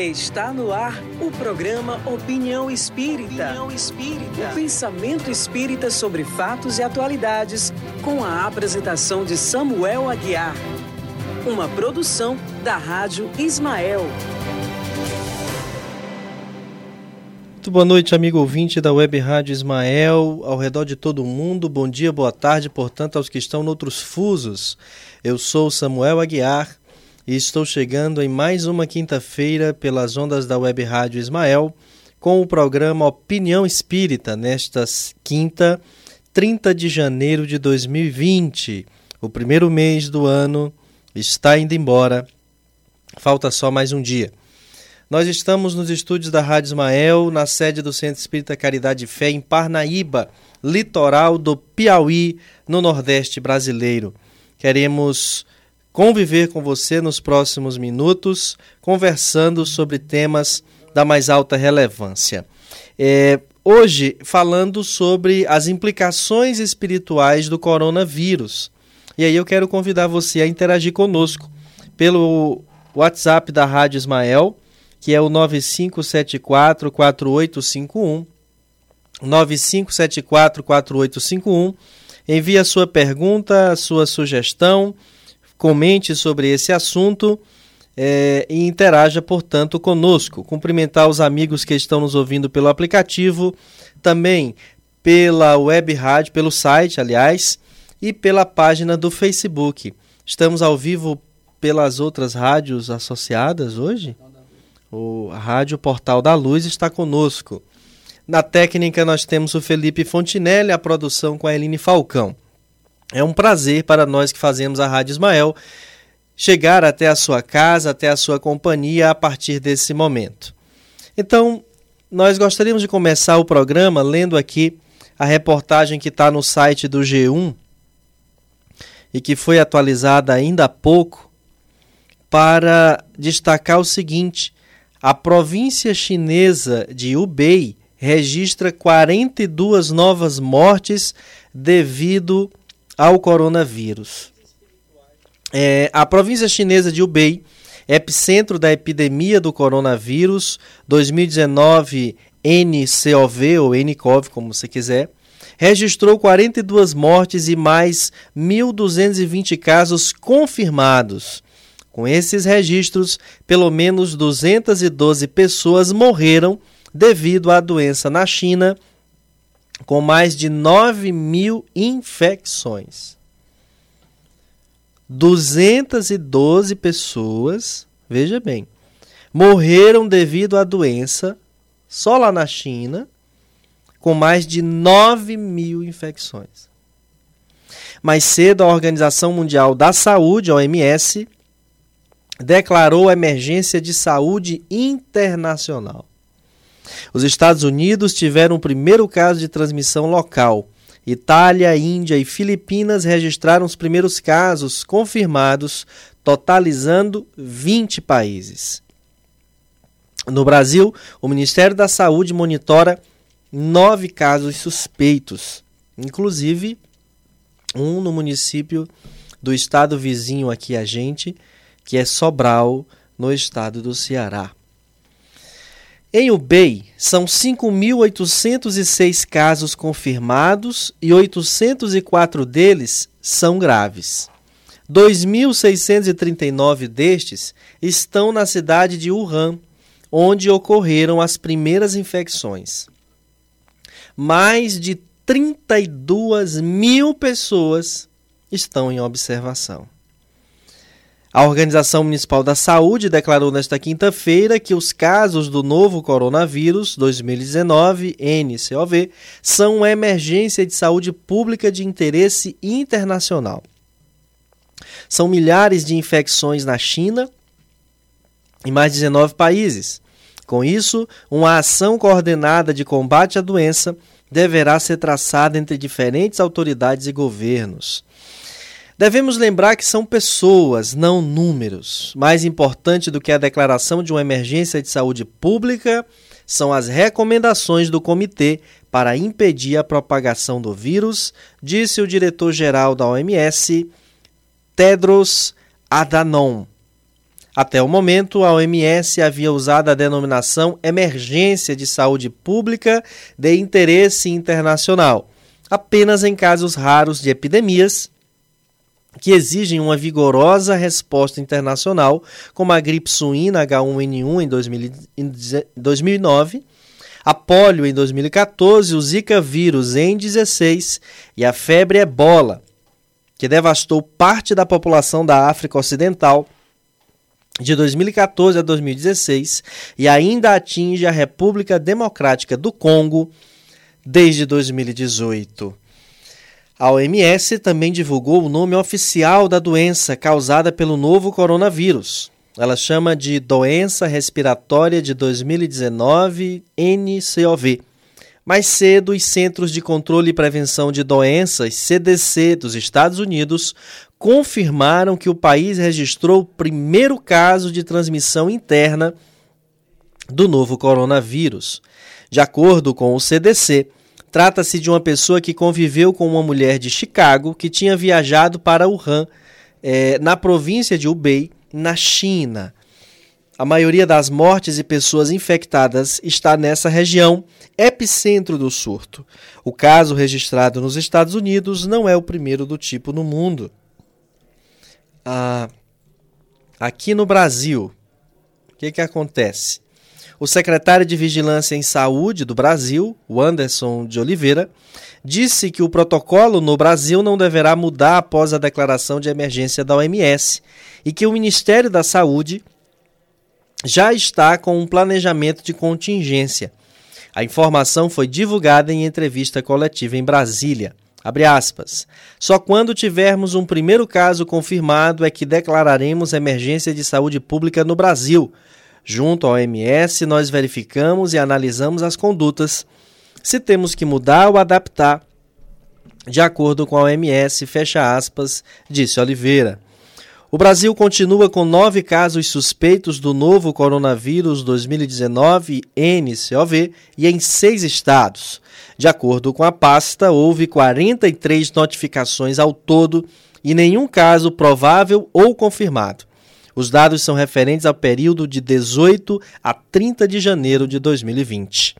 Está no ar o programa Opinião Espírita. Opinião Espírita. O pensamento espírita sobre fatos e atualidades, com a apresentação de Samuel Aguiar. Uma produção da Rádio Ismael. Muito boa noite, amigo ouvinte da Web Rádio Ismael, ao redor de todo o mundo. Bom dia, boa tarde, portanto, aos que estão noutros fusos. Eu sou Samuel Aguiar e estou chegando em mais uma quinta-feira pelas ondas da Web Rádio Ismael com o programa Opinião Espírita, nesta quinta, 30 de janeiro de 2020. O primeiro mês do ano está indo embora, falta só mais um dia. Nós estamos nos estúdios da Rádio Ismael, na sede do Centro Espírita Caridade e Fé, em Parnaíba, litoral do Piauí, no Nordeste brasileiro. Queremos conviver com você nos próximos minutos, conversando sobre temas da mais alta relevância. É, hoje, falando sobre as implicações espirituais do coronavírus. E aí eu quero convidar você a interagir conosco pelo WhatsApp da Rádio Ismael, que é o 9574 4851. 9574 4851. Envie a sua pergunta, a sua sugestão comente sobre esse assunto é, e interaja, portanto, conosco. Cumprimentar os amigos que estão nos ouvindo pelo aplicativo, também pela web rádio, pelo site, aliás, e pela página do Facebook. Estamos ao vivo pelas outras rádios associadas hoje? O Rádio Portal da Luz está conosco. Na técnica nós temos o Felipe Fontinelli, a produção com a Eline Falcão. É um prazer para nós que fazemos a Rádio Ismael chegar até a sua casa, até a sua companhia a partir desse momento. Então, nós gostaríamos de começar o programa lendo aqui a reportagem que está no site do G1 e que foi atualizada ainda há pouco para destacar o seguinte: a província chinesa de Hubei registra 42 novas mortes devido ao coronavírus. É, a província chinesa de Hubei, epicentro da epidemia do coronavírus 2019 NCOV ou NCOV, como você quiser, registrou 42 mortes e mais 1.220 casos confirmados. Com esses registros, pelo menos 212 pessoas morreram devido à doença na China com mais de 9 mil infecções. 212 pessoas, veja bem, morreram devido à doença só lá na China, com mais de 9 mil infecções. Mais cedo, a Organização Mundial da Saúde, OMS, declarou a emergência de saúde internacional. Os Estados Unidos tiveram o primeiro caso de transmissão local. Itália, Índia e Filipinas registraram os primeiros casos confirmados, totalizando 20 países. No Brasil, o Ministério da Saúde monitora nove casos suspeitos, inclusive um no município do estado vizinho aqui a gente, que é Sobral, no estado do Ceará. Em Ubei, são 5.806 casos confirmados e 804 deles são graves. 2.639 destes estão na cidade de Wuhan, onde ocorreram as primeiras infecções. Mais de 32 mil pessoas estão em observação. A Organização Municipal da Saúde declarou nesta quinta-feira que os casos do novo coronavírus 2019, NCOV, são uma emergência de saúde pública de interesse internacional. São milhares de infecções na China e mais 19 países. Com isso, uma ação coordenada de combate à doença deverá ser traçada entre diferentes autoridades e governos. Devemos lembrar que são pessoas, não números. Mais importante do que a declaração de uma emergência de saúde pública são as recomendações do comitê para impedir a propagação do vírus, disse o diretor-geral da OMS, Tedros Adhanom. Até o momento, a OMS havia usado a denominação Emergência de Saúde Pública de Interesse Internacional, apenas em casos raros de epidemias que exigem uma vigorosa resposta internacional, como a gripe suína H1N1 em 2009, a polio em 2014, o Zika vírus em 2016 e a febre ebola, que devastou parte da população da África Ocidental de 2014 a 2016 e ainda atinge a República Democrática do Congo desde 2018. A OMS também divulgou o nome oficial da doença causada pelo novo coronavírus. Ela chama de Doença Respiratória de 2019 NCOV. Mais cedo, os Centros de Controle e Prevenção de Doenças, CDC, dos Estados Unidos, confirmaram que o país registrou o primeiro caso de transmissão interna do novo coronavírus. De acordo com o CDC, Trata-se de uma pessoa que conviveu com uma mulher de Chicago que tinha viajado para Wuhan, é, na província de Hubei, na China. A maioria das mortes e pessoas infectadas está nessa região, epicentro do surto. O caso registrado nos Estados Unidos não é o primeiro do tipo no mundo. Ah, aqui no Brasil, o que, que acontece? O secretário de Vigilância em Saúde do Brasil, o Anderson de Oliveira, disse que o protocolo no Brasil não deverá mudar após a declaração de emergência da OMS e que o Ministério da Saúde já está com um planejamento de contingência. A informação foi divulgada em entrevista coletiva em Brasília. Só quando tivermos um primeiro caso confirmado é que declararemos emergência de saúde pública no Brasil, Junto ao OMS, nós verificamos e analisamos as condutas, se temos que mudar ou adaptar de acordo com a OMS, fecha aspas, disse Oliveira. O Brasil continua com nove casos suspeitos do novo coronavírus 2019 NCOV e em seis estados. De acordo com a pasta, houve 43 notificações ao todo e nenhum caso provável ou confirmado. Os dados são referentes ao período de 18 a 30 de janeiro de 2020.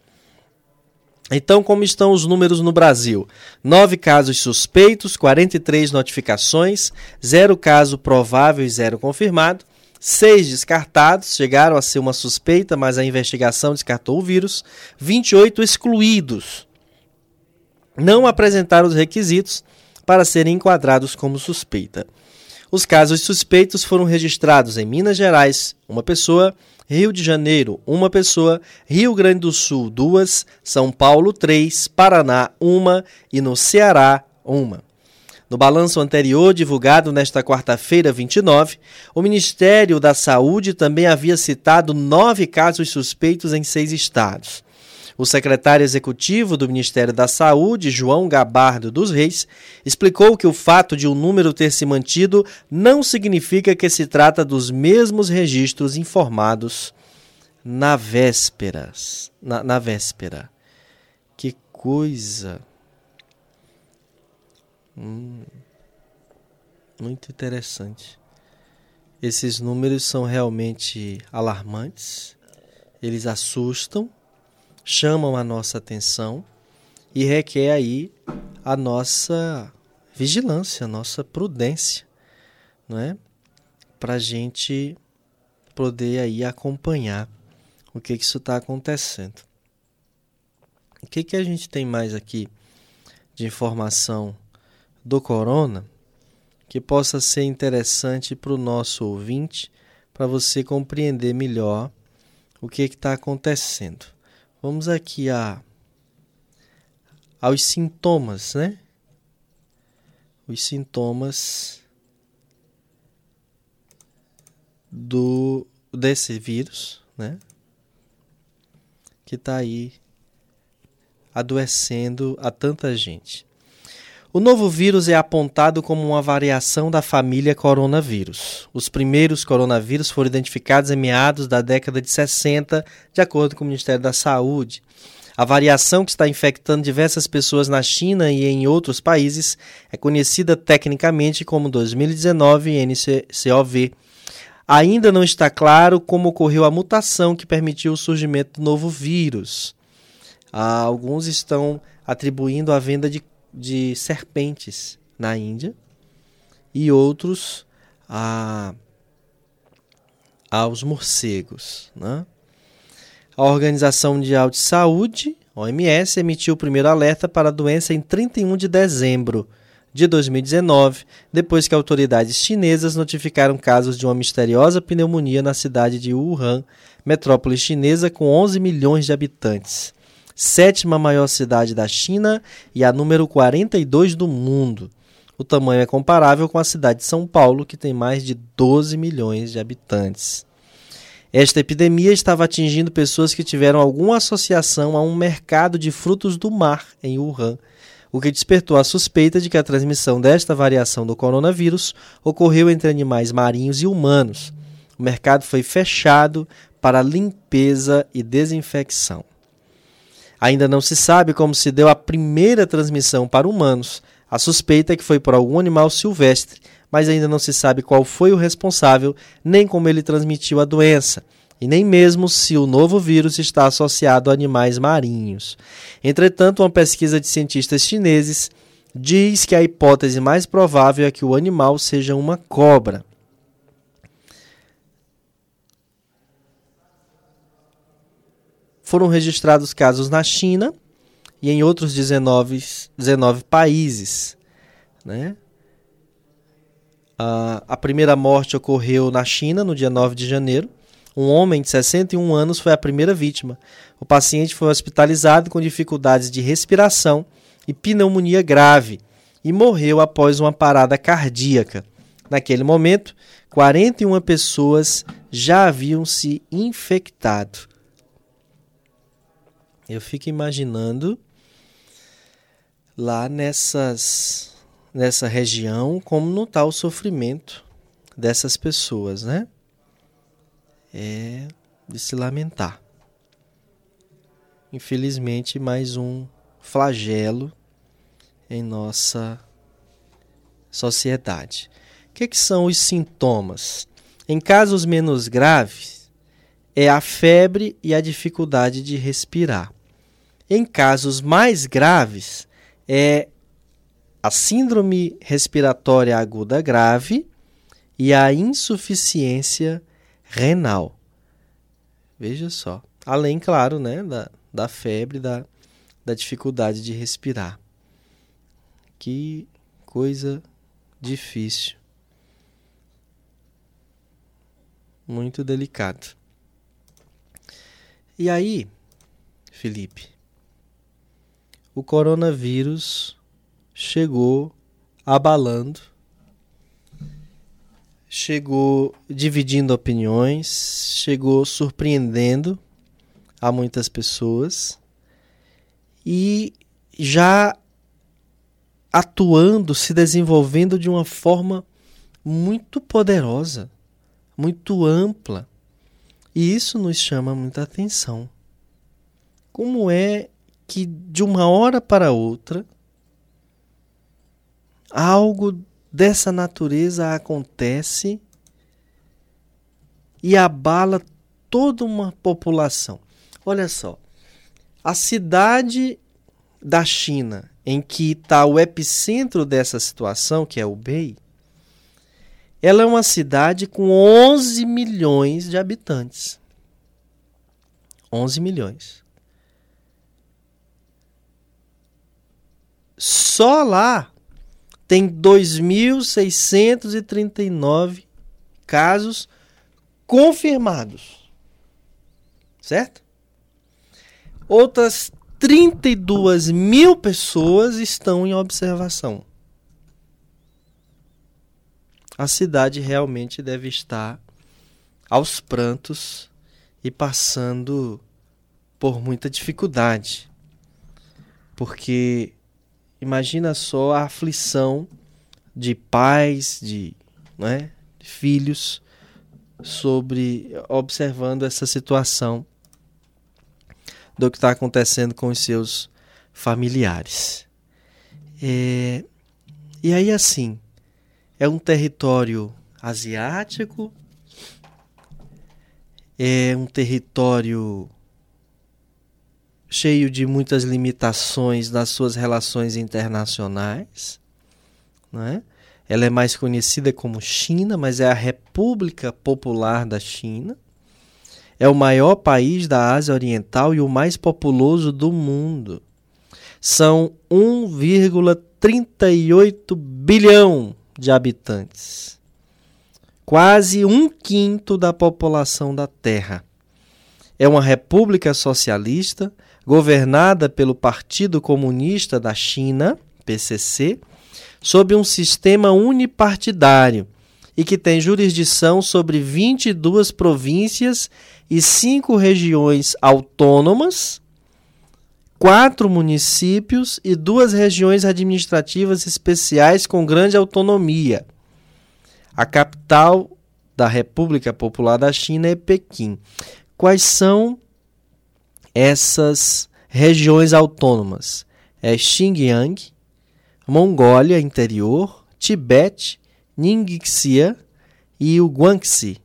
Então, como estão os números no Brasil? 9 casos suspeitos, 43 notificações, 0 caso provável e 0 confirmado, 6 descartados, chegaram a ser uma suspeita, mas a investigação descartou o vírus, 28 excluídos, não apresentaram os requisitos para serem enquadrados como suspeita. Os casos suspeitos foram registrados em Minas Gerais, uma pessoa, Rio de Janeiro, uma pessoa, Rio Grande do Sul, duas, São Paulo, três, Paraná, uma e no Ceará, uma. No balanço anterior, divulgado nesta quarta-feira, 29, o Ministério da Saúde também havia citado nove casos suspeitos em seis estados. O secretário executivo do Ministério da Saúde, João Gabardo dos Reis, explicou que o fato de o um número ter se mantido não significa que se trata dos mesmos registros informados na vésperas, na, na véspera. Que coisa! Hum, muito interessante. Esses números são realmente alarmantes, eles assustam chamam a nossa atenção e requer aí a nossa vigilância, a nossa prudência, não é? Para a gente poder aí acompanhar o que, que isso está acontecendo. O que, que a gente tem mais aqui de informação do corona que possa ser interessante para o nosso ouvinte, para você compreender melhor o que está acontecendo. Vamos aqui a aos sintomas, né? Os sintomas do desse vírus, né? Que está aí adoecendo a tanta gente. O novo vírus é apontado como uma variação da família coronavírus. Os primeiros coronavírus foram identificados em meados da década de 60, de acordo com o Ministério da Saúde. A variação que está infectando diversas pessoas na China e em outros países é conhecida tecnicamente como 2019 NCOV. Ainda não está claro como ocorreu a mutação que permitiu o surgimento do novo vírus. Ah, alguns estão atribuindo a venda de, de serpentes na Índia e outros a, aos morcegos. Né? A Organização Mundial de Saúde, OMS, emitiu o primeiro alerta para a doença em 31 de dezembro de 2019, depois que autoridades chinesas notificaram casos de uma misteriosa pneumonia na cidade de Wuhan, metrópole chinesa com 11 milhões de habitantes, sétima maior cidade da China e a número 42 do mundo. O tamanho é comparável com a cidade de São Paulo, que tem mais de 12 milhões de habitantes. Esta epidemia estava atingindo pessoas que tiveram alguma associação a um mercado de frutos do mar em Wuhan, o que despertou a suspeita de que a transmissão desta variação do coronavírus ocorreu entre animais marinhos e humanos. O mercado foi fechado para limpeza e desinfecção. Ainda não se sabe como se deu a primeira transmissão para humanos. A suspeita é que foi por algum animal silvestre, mas ainda não se sabe qual foi o responsável, nem como ele transmitiu a doença e nem mesmo se o novo vírus está associado a animais marinhos. Entretanto, uma pesquisa de cientistas chineses diz que a hipótese mais provável é que o animal seja uma cobra. Foram registrados casos na China e em outros 19, 19 países. Né? A, a primeira morte ocorreu na China no dia 9 de janeiro um homem de 61 anos foi a primeira vítima. O paciente foi hospitalizado com dificuldades de respiração e pneumonia grave e morreu após uma parada cardíaca. Naquele momento, 41 pessoas já haviam se infectado. Eu fico imaginando lá nessas nessa região como não está o sofrimento dessas pessoas, né? é de se lamentar. Infelizmente, mais um flagelo em nossa sociedade. O que, que são os sintomas? Em casos menos graves, é a febre e a dificuldade de respirar. Em casos mais graves, é a síndrome respiratória aguda grave e a insuficiência renal. Veja só. Além, claro, né, da, da febre, da, da dificuldade de respirar. Que coisa difícil. Muito delicado. E aí, Felipe, o coronavírus chegou abalando chegou dividindo opiniões, chegou surpreendendo a muitas pessoas e já atuando, se desenvolvendo de uma forma muito poderosa, muito ampla. E isso nos chama muita atenção. Como é que de uma hora para outra algo dessa natureza acontece e abala toda uma população. Olha só, a cidade da China em que está o epicentro dessa situação, que é o Bei, ela é uma cidade com 11 milhões de habitantes. 11 milhões. Só lá tem 2.639 casos confirmados. Certo? Outras 32 mil pessoas estão em observação. A cidade realmente deve estar aos prantos e passando por muita dificuldade. Porque Imagina só a aflição de pais, de, né, filhos, sobre observando essa situação do que está acontecendo com os seus familiares. É, e aí, assim, é um território asiático, é um território cheio de muitas limitações nas suas relações internacionais. Não é? Ela é mais conhecida como China, mas é a República Popular da China. É o maior país da Ásia Oriental e o mais populoso do mundo. São 1,38 bilhão de habitantes. Quase um quinto da população da Terra. É uma república socialista governada pelo Partido Comunista da China, PCC, sob um sistema unipartidário e que tem jurisdição sobre 22 províncias e cinco regiões autônomas, quatro municípios e duas regiões administrativas especiais com grande autonomia. A capital da República Popular da China é Pequim. Quais são essas regiões autônomas? É Xinjiang, Mongólia Interior, Tibete, Ningxia e o Guangxi.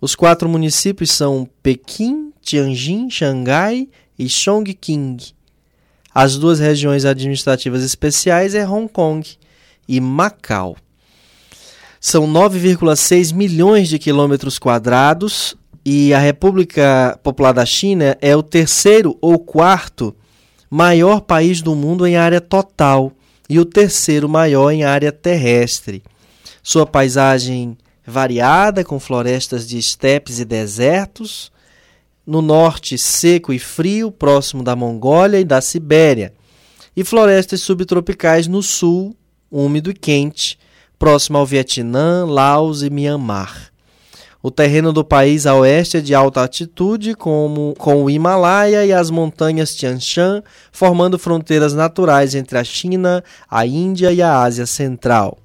Os quatro municípios são Pequim, Tianjin, Xangai e Chongqing. As duas regiões administrativas especiais é Hong Kong e Macau. São 9,6 milhões de quilômetros quadrados e a República Popular da China é o terceiro ou quarto maior país do mundo em área total e o terceiro maior em área terrestre. Sua paisagem variada, com florestas de estepes e desertos, no norte seco e frio, próximo da Mongólia e da Sibéria, e florestas subtropicais no sul, úmido e quente, próximo ao Vietnã, Laos e Myanmar. O terreno do país a oeste é de alta altitude, como, com o Himalaia e as montanhas Tian Shan, formando fronteiras naturais entre a China, a Índia e a Ásia Central.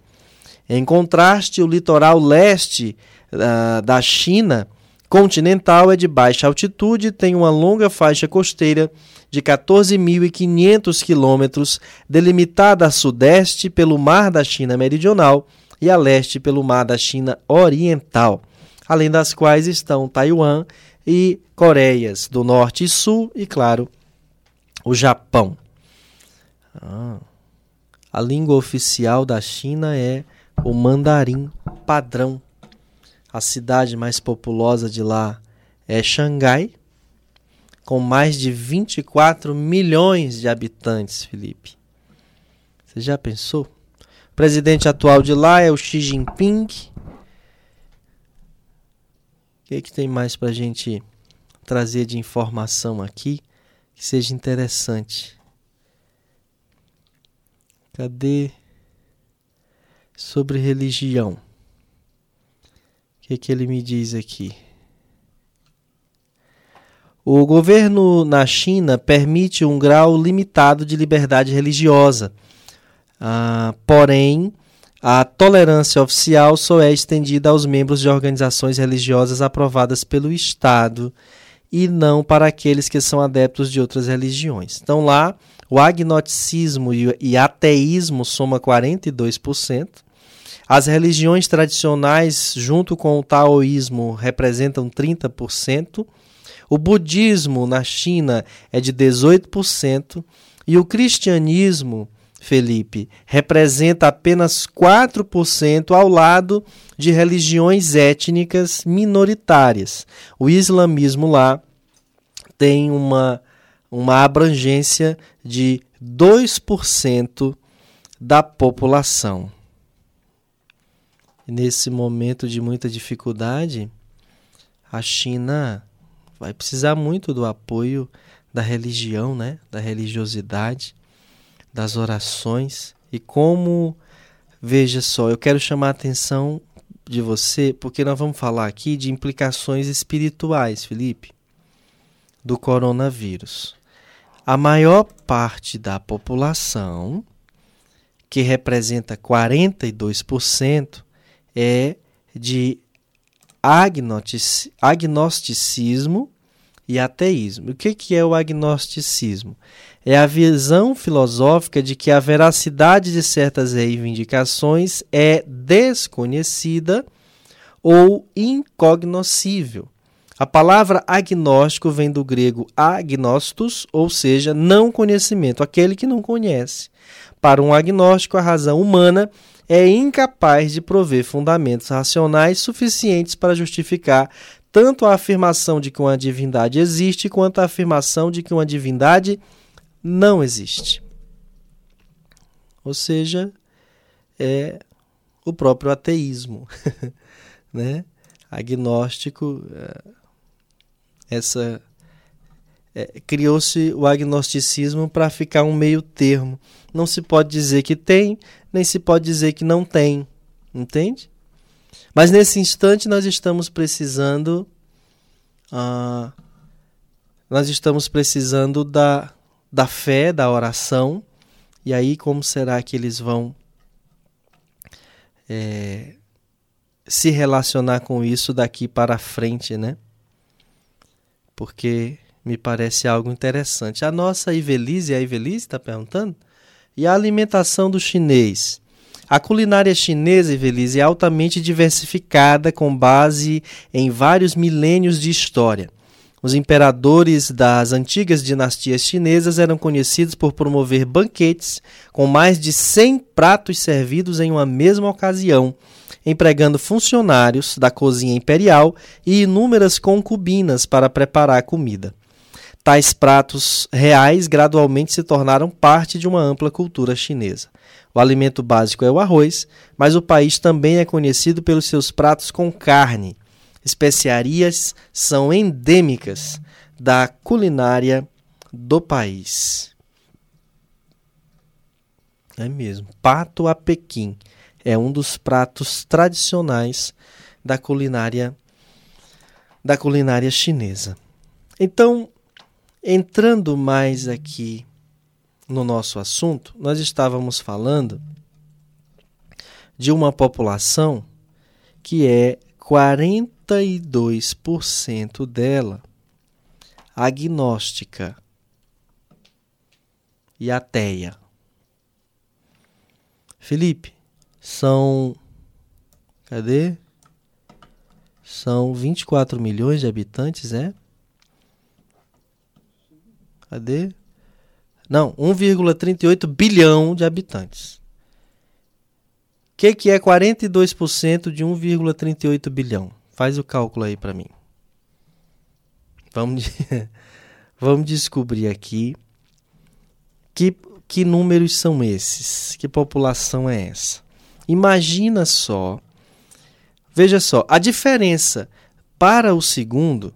Em contraste, o litoral leste uh, da China continental é de baixa altitude e tem uma longa faixa costeira de 14.500 quilômetros, delimitada a sudeste pelo Mar da China Meridional e a leste pelo Mar da China Oriental além das quais estão Taiwan e Coreias do Norte e Sul e, claro, o Japão. Ah. A língua oficial da China é o mandarim padrão. A cidade mais populosa de lá é Xangai, com mais de 24 milhões de habitantes, Felipe. Você já pensou? O presidente atual de lá é o Xi Jinping, o que, é que tem mais para a gente trazer de informação aqui que seja interessante? Cadê? Sobre religião. O que, é que ele me diz aqui? O governo na China permite um grau limitado de liberdade religiosa. Ah, porém, a tolerância oficial só é estendida aos membros de organizações religiosas aprovadas pelo Estado e não para aqueles que são adeptos de outras religiões. Então lá, o agnosticismo e ateísmo soma 42%. As religiões tradicionais, junto com o taoísmo, representam 30%. O budismo na China é de 18%. E o cristianismo Felipe, representa apenas 4% ao lado de religiões étnicas minoritárias. O islamismo lá tem uma, uma abrangência de 2% da população. nesse momento de muita dificuldade, a China vai precisar muito do apoio da religião, né? da religiosidade das orações e como, veja só, eu quero chamar a atenção de você, porque nós vamos falar aqui de implicações espirituais, Felipe, do coronavírus. A maior parte da população, que representa 42%, é de agnosticismo e ateísmo. O que, que é o agnosticismo? É a visão filosófica de que a veracidade de certas reivindicações é desconhecida ou incognoscível. A palavra agnóstico vem do grego agnostos, ou seja, não conhecimento, aquele que não conhece. Para um agnóstico, a razão humana é incapaz de prover fundamentos racionais suficientes para justificar tanto a afirmação de que uma divindade existe quanto a afirmação de que uma divindade não existe. Ou seja, é o próprio ateísmo, né? Agnóstico, é, essa é, criou-se o agnosticismo para ficar um meio termo. Não se pode dizer que tem, nem se pode dizer que não tem, entende? Mas nesse instante nós estamos precisando. Ah, nós estamos precisando da, da fé, da oração. E aí, como será que eles vão é, se relacionar com isso daqui para frente, né? Porque me parece algo interessante. A nossa Ivelise, a Ivelise está perguntando? E a alimentação do chinês? A culinária chinesa, Evelise, é altamente diversificada com base em vários milênios de história. Os imperadores das antigas dinastias chinesas eram conhecidos por promover banquetes com mais de 100 pratos servidos em uma mesma ocasião, empregando funcionários da cozinha imperial e inúmeras concubinas para preparar a comida. Tais pratos reais gradualmente se tornaram parte de uma ampla cultura chinesa. O alimento básico é o arroz, mas o país também é conhecido pelos seus pratos com carne. Especiarias são endêmicas da culinária do país. É mesmo. Pato a Pequim é um dos pratos tradicionais da culinária da culinária chinesa. Então, entrando mais aqui no nosso assunto, nós estávamos falando de uma população que é 42% dela agnóstica e ateia. Felipe, são. Cadê? São 24 milhões de habitantes, é? Cadê? Não, 1,38 bilhão de habitantes. O que, que é 42% de 1,38 bilhão? Faz o cálculo aí para mim. Vamos, vamos descobrir aqui que, que números são esses, que população é essa. Imagina só, veja só, a diferença para o segundo,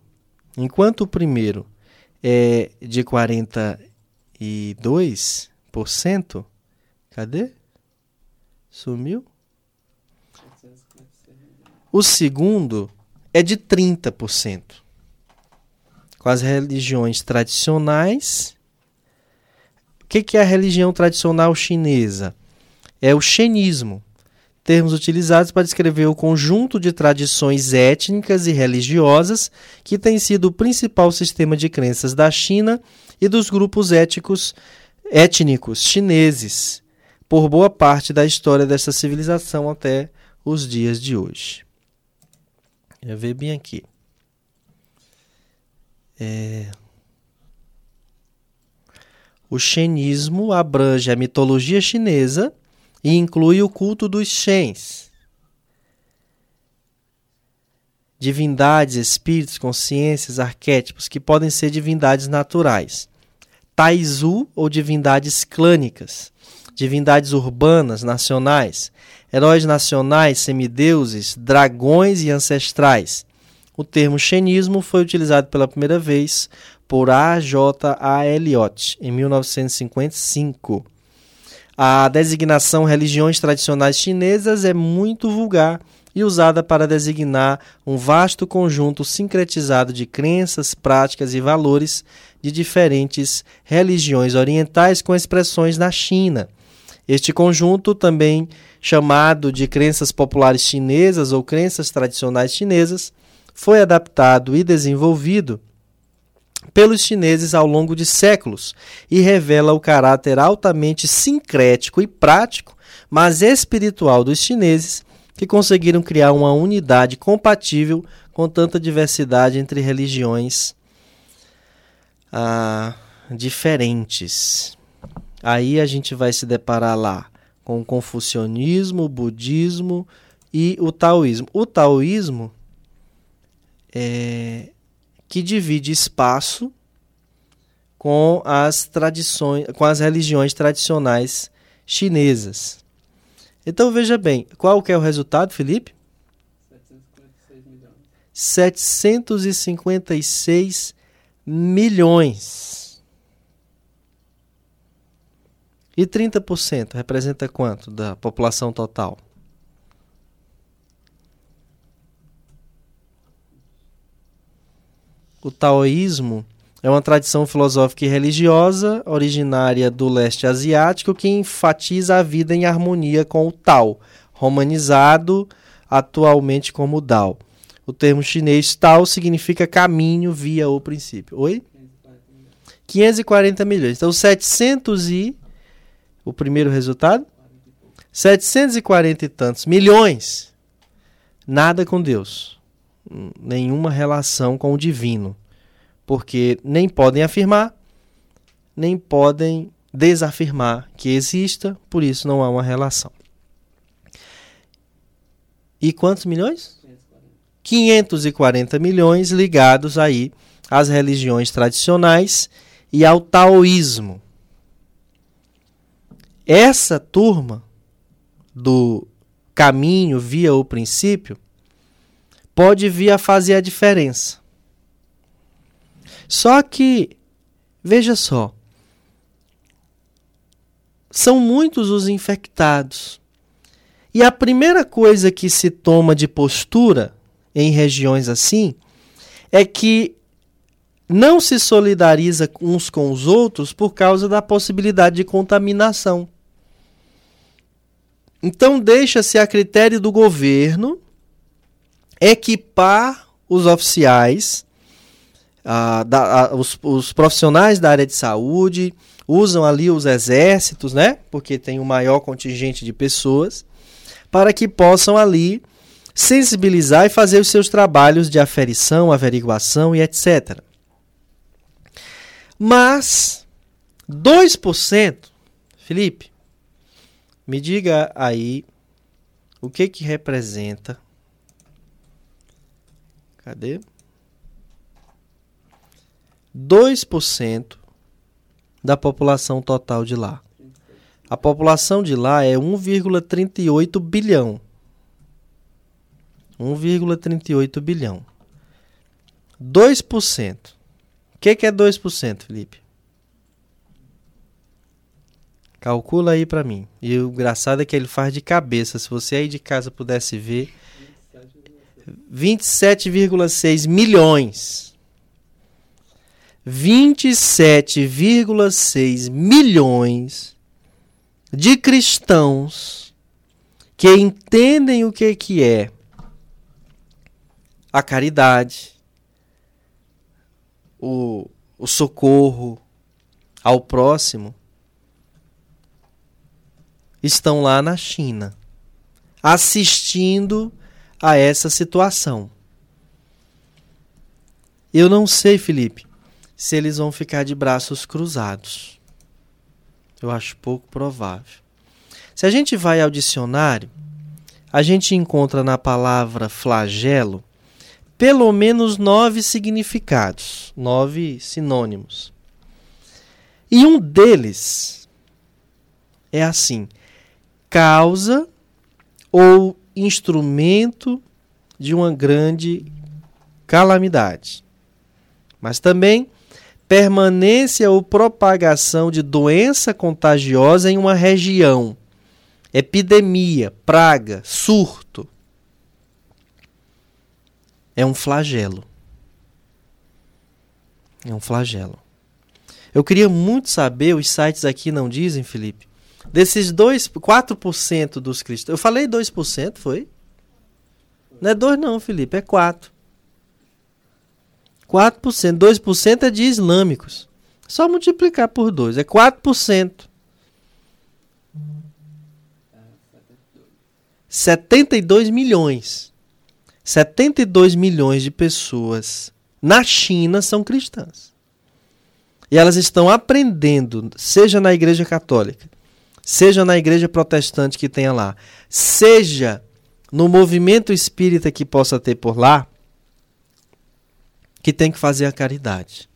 enquanto o primeiro é de 40 e 2%. Cadê? Sumiu? O segundo é de 30%. Com as religiões tradicionais. O que, que é a religião tradicional chinesa? É o xenismo, termos utilizados para descrever o conjunto de tradições étnicas e religiosas que tem sido o principal sistema de crenças da China e dos grupos éticos, étnicos chineses por boa parte da história dessa civilização até os dias de hoje. Eu ver bem aqui. É... O xenismo abrange a mitologia chinesa e inclui o culto dos Shens. Divindades, espíritos, consciências, arquétipos que podem ser divindades naturais. Taizu ou divindades clânicas, divindades urbanas, nacionais, heróis nacionais, semideuses, dragões e ancestrais. O termo xenismo foi utilizado pela primeira vez por A. J. A. Eliot em 1955. A designação religiões tradicionais chinesas é muito vulgar e usada para designar um vasto conjunto sincretizado de crenças, práticas e valores de diferentes religiões orientais com expressões na China. Este conjunto, também chamado de crenças populares chinesas ou crenças tradicionais chinesas, foi adaptado e desenvolvido pelos chineses ao longo de séculos e revela o caráter altamente sincrético e prático, mas espiritual dos chineses, que conseguiram criar uma unidade compatível com tanta diversidade entre religiões ah, diferentes. Aí a gente vai se deparar lá com o confucionismo, o budismo e o taoísmo. O taoísmo é que divide espaço com as tradições, com as religiões tradicionais chinesas. Então veja bem, qual que é o resultado, Felipe? 756 milhões. 756 milhões. E 30% representa quanto da população total? O taoísmo é uma tradição filosófica e religiosa originária do leste asiático que enfatiza a vida em harmonia com o Tao, romanizado atualmente como Dao. O termo chinês Tao significa caminho via o princípio. Oi? 540 milhões. Então, 700 e. O primeiro resultado? 740 e tantos milhões. Nada com Deus. Nenhuma relação com o divino porque nem podem afirmar, nem podem desafirmar que exista, por isso não há uma relação. E quantos milhões? 540 milhões ligados aí às religiões tradicionais e ao taoísmo. Essa turma do caminho via o princípio pode vir a fazer a diferença. Só que, veja só, são muitos os infectados. E a primeira coisa que se toma de postura em regiões assim é que não se solidariza uns com os outros por causa da possibilidade de contaminação. Então, deixa-se a critério do governo equipar os oficiais da, os, os, profissionais da área de saúde usam ali os exércitos, né? Porque tem um maior contingente de pessoas, para que possam ali sensibilizar e fazer os seus trabalhos de aferição, averiguação e etc. Mas 2%, Felipe, me diga aí o que que representa. Cadê? 2% da população total de lá. A população de lá é 1,38 bilhão. 1,38 bilhão. 2%. O que, que é 2%, Felipe? Calcula aí para mim. E o engraçado é que ele faz de cabeça. Se você aí de casa pudesse ver, 27,6 milhões. 27,6 milhões de cristãos que entendem o que, que é a caridade, o, o socorro ao próximo, estão lá na China assistindo a essa situação. Eu não sei, Felipe, se eles vão ficar de braços cruzados. Eu acho pouco provável. Se a gente vai ao dicionário, a gente encontra na palavra flagelo pelo menos nove significados, nove sinônimos. E um deles é assim: causa ou instrumento de uma grande calamidade. Mas também permanência ou propagação de doença contagiosa em uma região, epidemia, praga, surto. É um flagelo. É um flagelo. Eu queria muito saber, os sites aqui não dizem, Felipe, desses 2, 4% dos cristãos. Eu falei 2%, foi? Não é 2 não, Felipe, é 4. 4%. 2% é de islâmicos. Só multiplicar por 2. É 4%. 72 milhões. 72 milhões de pessoas na China são cristãs. E elas estão aprendendo, seja na igreja católica, seja na igreja protestante que tenha lá, seja no movimento espírita que possa ter por lá, que tem que fazer a caridade.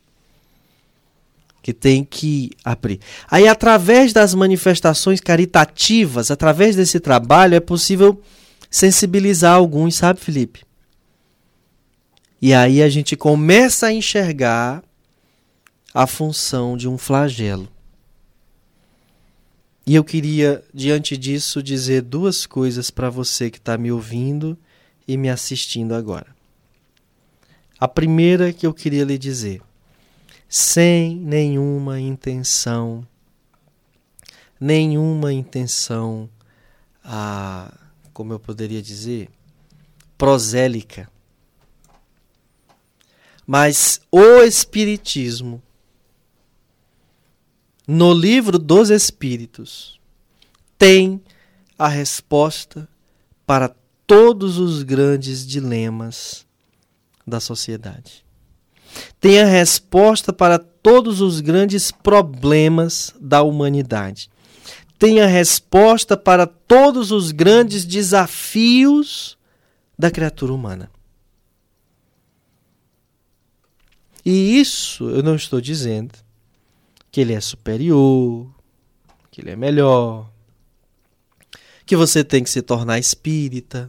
Que tem que abrir. Aí, através das manifestações caritativas, através desse trabalho, é possível sensibilizar alguns, sabe, Felipe? E aí a gente começa a enxergar a função de um flagelo. E eu queria, diante disso, dizer duas coisas para você que está me ouvindo e me assistindo agora. A primeira que eu queria lhe dizer, sem nenhuma intenção, nenhuma intenção, ah, como eu poderia dizer, prosélica. Mas o Espiritismo no livro dos Espíritos, tem a resposta para todos os grandes dilemas da sociedade. Tem a resposta para todos os grandes problemas da humanidade. Tem a resposta para todos os grandes desafios da criatura humana. E isso eu não estou dizendo que ele é superior, que ele é melhor, que você tem que se tornar espírita.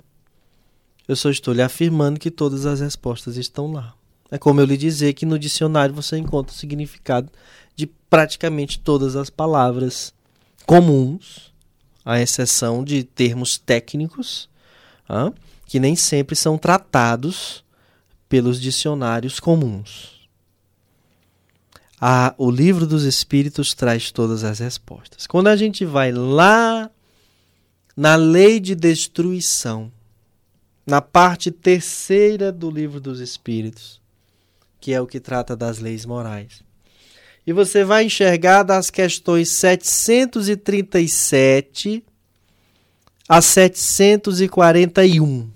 Eu só estou lhe afirmando que todas as respostas estão lá. É como eu lhe dizer que no dicionário você encontra o significado de praticamente todas as palavras comuns, à exceção de termos técnicos, que nem sempre são tratados pelos dicionários comuns a, o livro dos Espíritos traz todas as respostas. Quando a gente vai lá na lei de destruição, na parte terceira do livro dos Espíritos, que é o que trata das leis morais. E você vai enxergar das questões 737 a 741.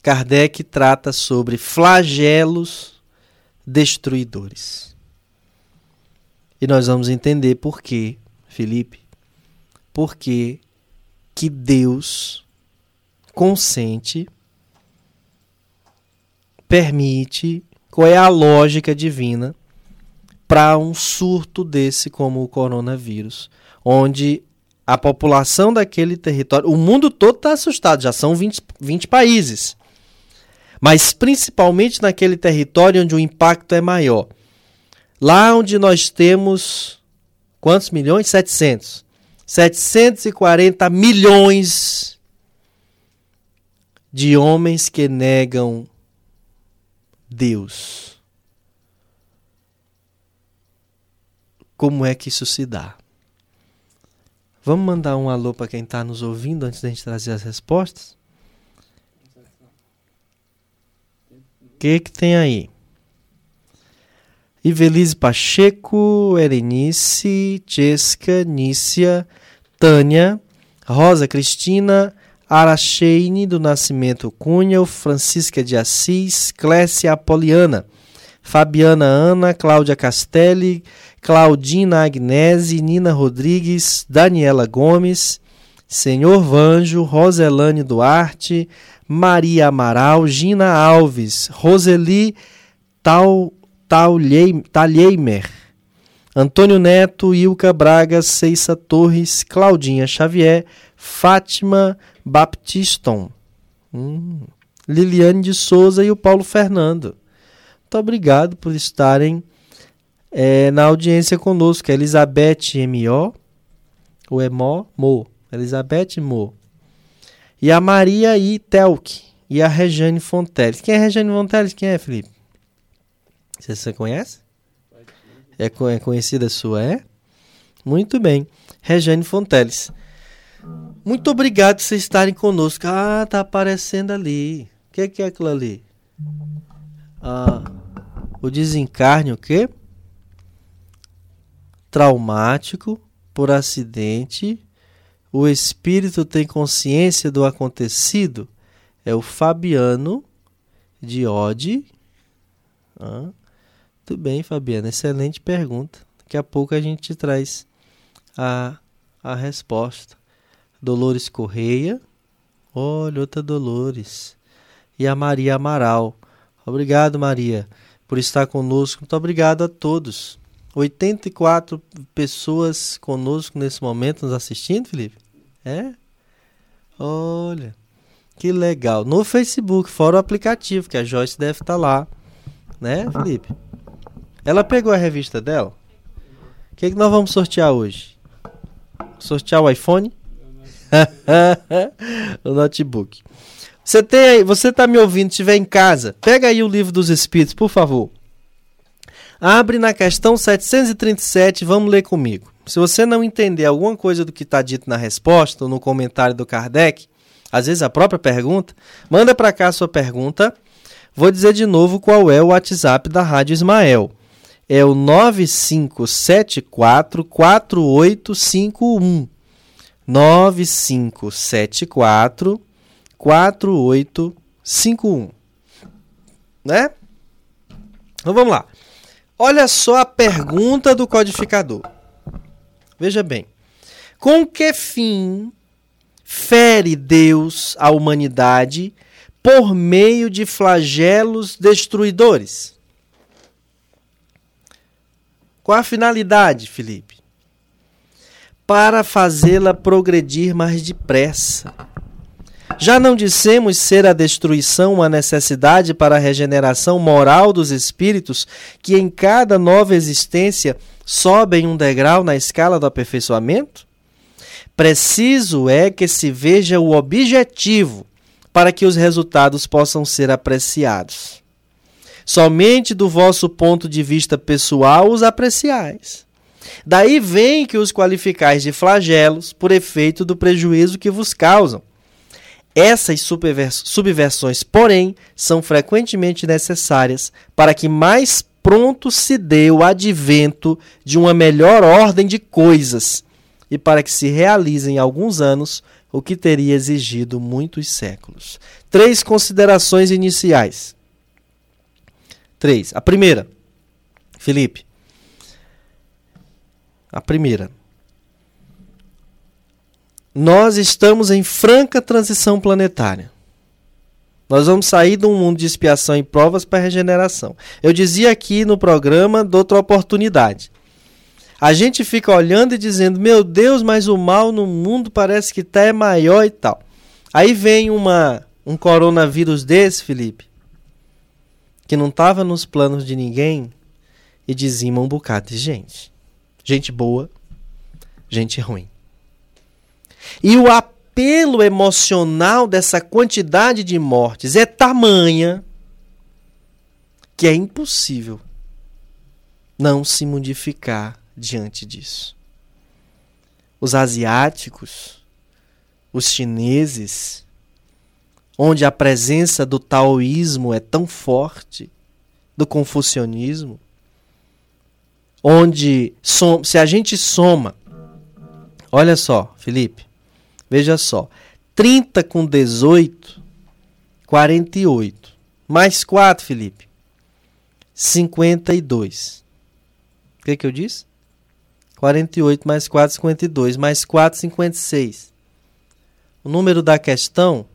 Kardec trata sobre flagelos destruidores. E nós vamos entender por quê, Felipe, por que que Deus consente, permite, qual é a lógica divina para um surto desse como o coronavírus, onde a população daquele território, o mundo todo está assustado, já são 20, 20 países mas principalmente naquele território onde o impacto é maior. Lá onde nós temos quantos milhões? 700. 740 milhões de homens que negam Deus. Como é que isso se dá? Vamos mandar um alô para quem está nos ouvindo antes da gente trazer as respostas? Que que tem aí? Ivelise Pacheco, Erenice, Chesca, Nícia, Tânia, Rosa Cristina, Aracheine do Nascimento Cunha, Francisca de Assis, Clécia Apoliana, Fabiana Ana, Cláudia Castelli, Claudina Agnese, Nina Rodrigues, Daniela Gomes, Senhor Vanjo, Roselane Duarte, Maria Amaral, Gina Alves, Roseli Tal, Talheimer, Antônio Neto, Ilka Braga, Ceissa Torres, Claudinha Xavier, Fátima Baptiston, hum, Liliane de Souza e o Paulo Fernando. Muito obrigado por estarem é, na audiência conosco. Elizabeth M.O. ou Emo Mo. Elizabeth Mo e a Maria I. Telk e a Regiane Fonteles. Quem é Regiane Fonteles? Quem é, Felipe? Você, você conhece? É, é conhecida sua, é? Muito bem. Regiane Fonteles. Muito obrigado por vocês estarem conosco. Ah, tá aparecendo ali. O que, que é aquilo ali? Ah, o desencarne, o quê? Traumático por acidente o espírito tem consciência do acontecido? É o Fabiano de Ode. Ah, tudo bem, Fabiano. Excelente pergunta. Daqui a pouco a gente te traz a, a resposta. Dolores Correia. Olha, outra Dolores. E a Maria Amaral. Obrigado, Maria, por estar conosco. Muito obrigado a todos. 84 pessoas conosco nesse momento nos assistindo, Felipe. É? Olha, que legal. No Facebook, fora o aplicativo, que a Joyce deve estar lá. Né, Felipe? Ela pegou a revista dela? O que, é que nós vamos sortear hoje? Sortear o iPhone? o notebook. Você tem aí, você está me ouvindo, estiver em casa, pega aí o livro dos Espíritos, por favor. Abre na questão 737, vamos ler comigo. Se você não entender alguma coisa do que está dito na resposta ou no comentário do Kardec, às vezes a própria pergunta, manda para cá a sua pergunta. Vou dizer de novo qual é o WhatsApp da Rádio Ismael. É o 9574 4851. 9574 4851. Né? Então vamos lá. Olha só a pergunta do codificador. Veja bem. Com que fim fere Deus a humanidade por meio de flagelos destruidores? Qual a finalidade, Felipe? Para fazê-la progredir mais depressa já não dissemos ser a destruição uma necessidade para a regeneração moral dos espíritos que em cada nova existência sobem um degrau na escala do aperfeiçoamento? Preciso é que se veja o objetivo para que os resultados possam ser apreciados. Somente do vosso ponto de vista pessoal os apreciais. Daí vem que os qualificais de flagelos por efeito do prejuízo que vos causam essas subversões, porém, são frequentemente necessárias para que mais pronto se dê o advento de uma melhor ordem de coisas e para que se realize em alguns anos o que teria exigido muitos séculos. Três considerações iniciais. Três. A primeira, Felipe. A primeira nós estamos em franca transição planetária. Nós vamos sair de um mundo de expiação e provas para regeneração. Eu dizia aqui no programa de outra oportunidade. A gente fica olhando e dizendo: Meu Deus, mas o mal no mundo parece que está é maior e tal. Aí vem uma, um coronavírus desse, Felipe, que não estava nos planos de ninguém e dizima um bocado de gente. Gente boa, gente ruim. E o apelo emocional dessa quantidade de mortes é tamanha que é impossível não se modificar diante disso. Os asiáticos, os chineses, onde a presença do taoísmo é tão forte, do confucionismo, onde se a gente soma, olha só, Felipe, Veja só. 30 com 18, 48. Mais 4, Felipe. 52. O que, que eu disse? 48 mais 4, 52. Mais 4, 56. O número da questão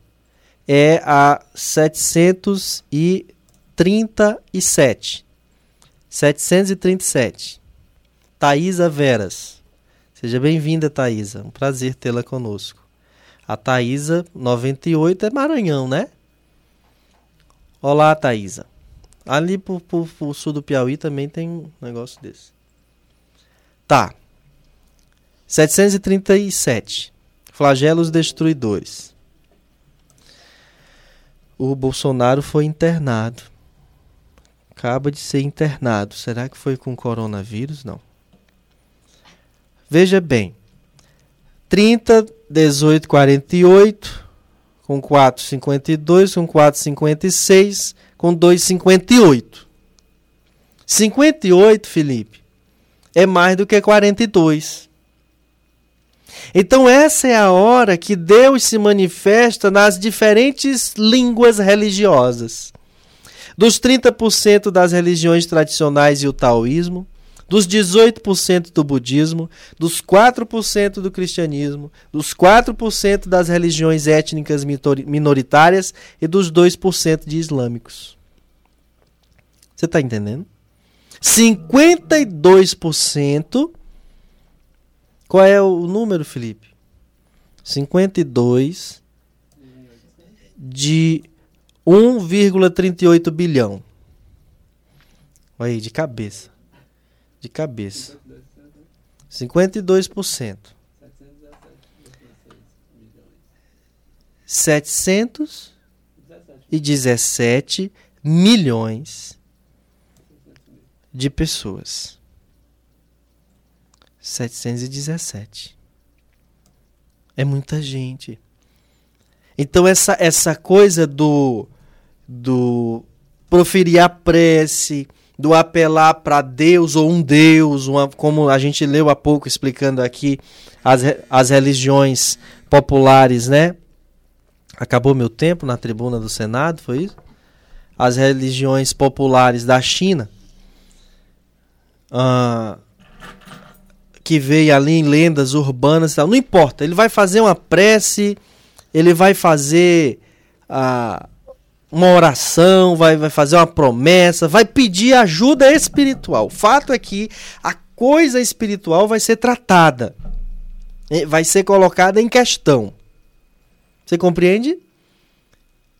é a 737. 737. Thaisa Veras. Seja bem-vinda, Thaisa. Um prazer tê-la conosco. A Thaisa, 98, é Maranhão, né? Olá, Thaisa. Ali pro, pro, pro sul do Piauí também tem um negócio desse. Tá. 737. Flagelos destruidores. O Bolsonaro foi internado. Acaba de ser internado. Será que foi com coronavírus? Não. Veja bem. 30, 18, 48, com 4, 52, com 4, 56, com 2, 58. 58, Felipe, é mais do que 42. Então, essa é a hora que Deus se manifesta nas diferentes línguas religiosas. Dos 30% das religiões tradicionais e o taoísmo, dos 18% do budismo, dos 4% do cristianismo, dos 4% das religiões étnicas minoritárias e dos 2% de islâmicos. Você está entendendo? 52%. Qual é o número, Felipe? 52 de 1,38 bilhão. Olha aí, de cabeça. De cabeça. 52%. 717 milhões de pessoas. 717. É muita gente. Então essa essa coisa do do proferir a prece, do apelar para Deus ou um Deus, uma, como a gente leu há pouco explicando aqui as, as religiões populares, né? Acabou meu tempo na tribuna do Senado, foi isso? As religiões populares da China, ah, que veio ali em lendas urbanas e tal, não importa, ele vai fazer uma prece, ele vai fazer ah, uma oração, vai, vai fazer uma promessa, vai pedir ajuda espiritual. O fato é que a coisa espiritual vai ser tratada, vai ser colocada em questão. Você compreende?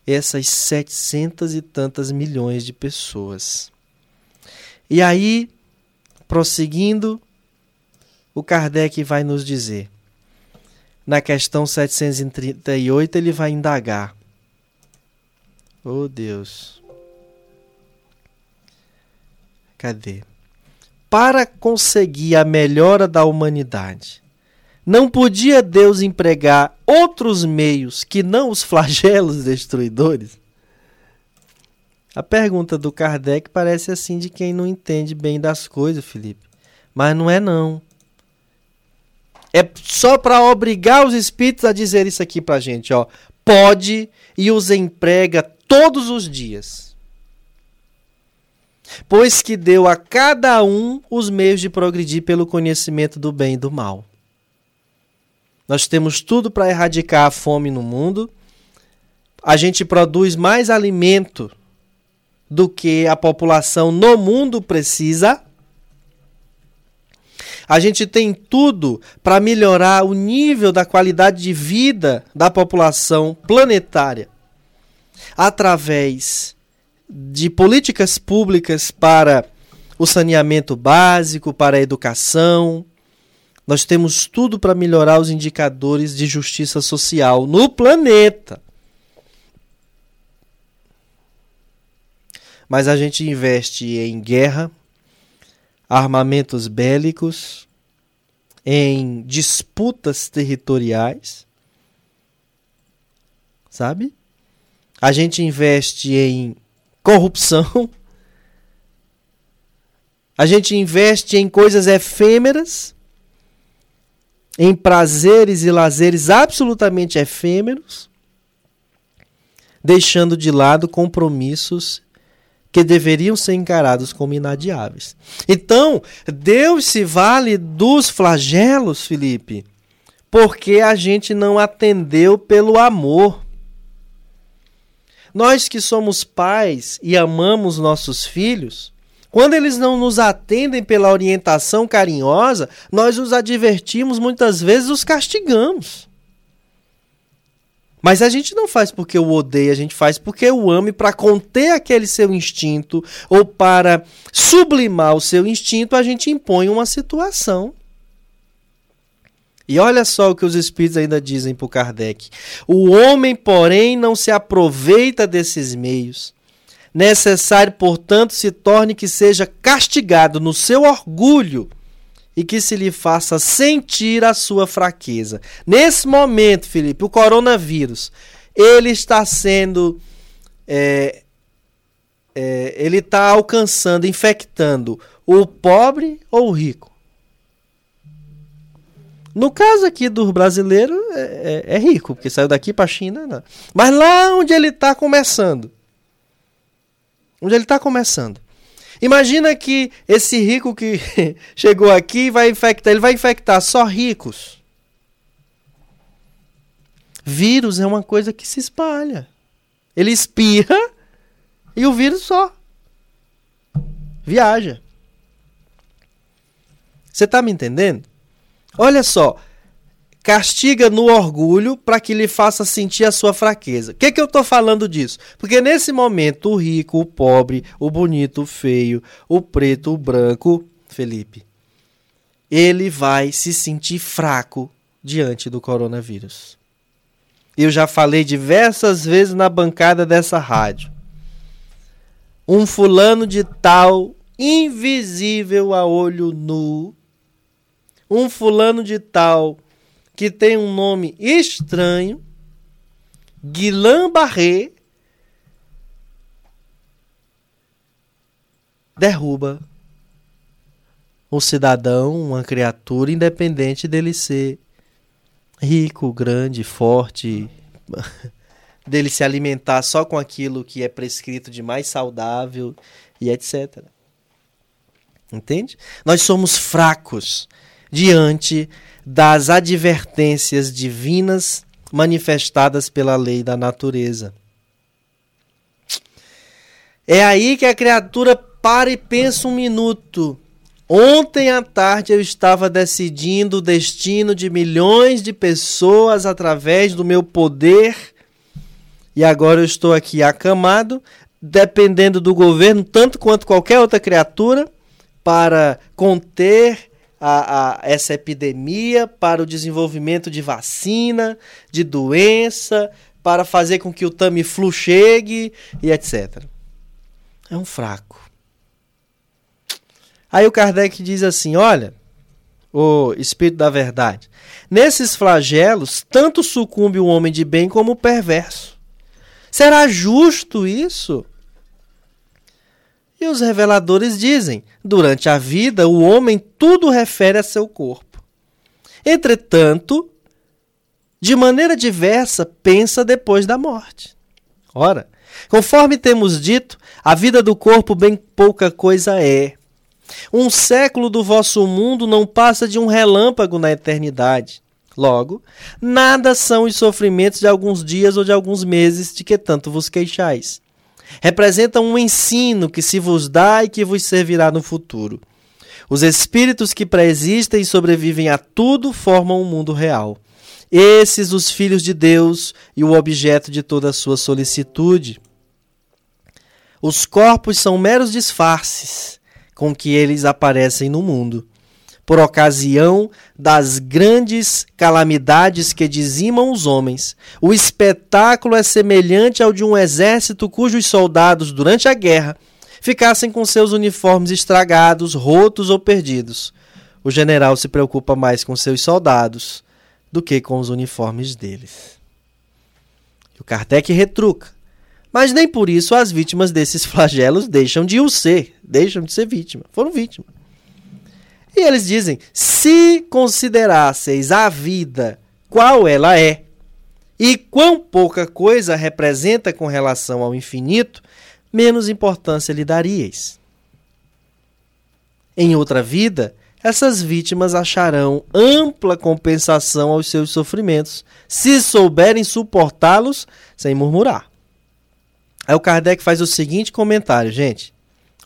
Essas setecentas e tantas milhões de pessoas. E aí, prosseguindo, o Kardec vai nos dizer. Na questão 738, ele vai indagar Oh Deus. Cadê? Para conseguir a melhora da humanidade, não podia Deus empregar outros meios que não os flagelos destruidores? A pergunta do Kardec parece assim de quem não entende bem das coisas, Felipe. Mas não é não. É só para obrigar os espíritos a dizer isso aqui pra gente, ó. Pode e os emprega todos os dias. Pois que deu a cada um os meios de progredir pelo conhecimento do bem e do mal. Nós temos tudo para erradicar a fome no mundo. A gente produz mais alimento do que a população no mundo precisa. A gente tem tudo para melhorar o nível da qualidade de vida da população planetária através de políticas públicas para o saneamento básico, para a educação. Nós temos tudo para melhorar os indicadores de justiça social no planeta. Mas a gente investe em guerra, armamentos bélicos, em disputas territoriais, sabe? A gente investe em corrupção, a gente investe em coisas efêmeras, em prazeres e lazeres absolutamente efêmeros, deixando de lado compromissos que deveriam ser encarados como inadiáveis. Então, Deus se vale dos flagelos, Felipe, porque a gente não atendeu pelo amor. Nós que somos pais e amamos nossos filhos, quando eles não nos atendem pela orientação carinhosa, nós os advertimos, muitas vezes os castigamos. Mas a gente não faz porque o odeia, a gente faz porque o ama e para conter aquele seu instinto ou para sublimar o seu instinto, a gente impõe uma situação. E olha só o que os espíritos ainda dizem para o Kardec. O homem, porém, não se aproveita desses meios. Necessário, portanto, se torne que seja castigado no seu orgulho e que se lhe faça sentir a sua fraqueza. Nesse momento, Felipe, o coronavírus, ele está sendo. É, é, ele está alcançando, infectando o pobre ou o rico? No caso aqui do brasileiro, é, é, é rico, porque saiu daqui para a China. Não. Mas lá onde ele está começando. Onde ele está começando. Imagina que esse rico que chegou aqui vai infectar, ele vai infectar só ricos. Vírus é uma coisa que se espalha. Ele espirra e o vírus só viaja. Você está me entendendo? Olha só, castiga no orgulho para que lhe faça sentir a sua fraqueza. O que, que eu estou falando disso? Porque nesse momento, o rico, o pobre, o bonito, o feio, o preto, o branco, Felipe, ele vai se sentir fraco diante do coronavírus. Eu já falei diversas vezes na bancada dessa rádio. Um fulano de tal, invisível a olho nu, um fulano de tal que tem um nome estranho, Guilain Barré, derruba um cidadão, uma criatura, independente dele ser rico, grande, forte, dele se alimentar só com aquilo que é prescrito de mais saudável e etc. Entende? Nós somos fracos diante das advertências divinas manifestadas pela lei da natureza. É aí que a criatura para e pensa um minuto. Ontem à tarde eu estava decidindo o destino de milhões de pessoas através do meu poder e agora eu estou aqui acamado, dependendo do governo tanto quanto qualquer outra criatura para conter a, a, essa epidemia, para o desenvolvimento de vacina, de doença, para fazer com que o Tamiflu chegue e etc. É um fraco. Aí o Kardec diz assim: olha, o Espírito da Verdade, nesses flagelos, tanto sucumbe o homem de bem como o perverso. Será justo isso? E os reveladores dizem: durante a vida, o homem tudo refere a seu corpo. Entretanto, de maneira diversa, pensa depois da morte. Ora, conforme temos dito, a vida do corpo bem pouca coisa é. Um século do vosso mundo não passa de um relâmpago na eternidade. Logo, nada são os sofrimentos de alguns dias ou de alguns meses de que tanto vos queixais representam um ensino que se vos dá e que vos servirá no futuro. Os espíritos que preexistem e sobrevivem a tudo formam um mundo real. Esses os filhos de Deus e o objeto de toda a sua solicitude. Os corpos são meros disfarces com que eles aparecem no mundo por ocasião das grandes calamidades que dizimam os homens. O espetáculo é semelhante ao de um exército cujos soldados, durante a guerra, ficassem com seus uniformes estragados, rotos ou perdidos. O general se preocupa mais com seus soldados do que com os uniformes deles. o Kardec retruca. Mas nem por isso as vítimas desses flagelos deixam de o ser, deixam de ser vítima. Foram vítimas. E eles dizem: se considerasseis a vida qual ela é, e quão pouca coisa representa com relação ao infinito, menos importância lhe daríeis. Em outra vida, essas vítimas acharão ampla compensação aos seus sofrimentos, se souberem suportá-los sem murmurar. Aí o Kardec faz o seguinte comentário, gente.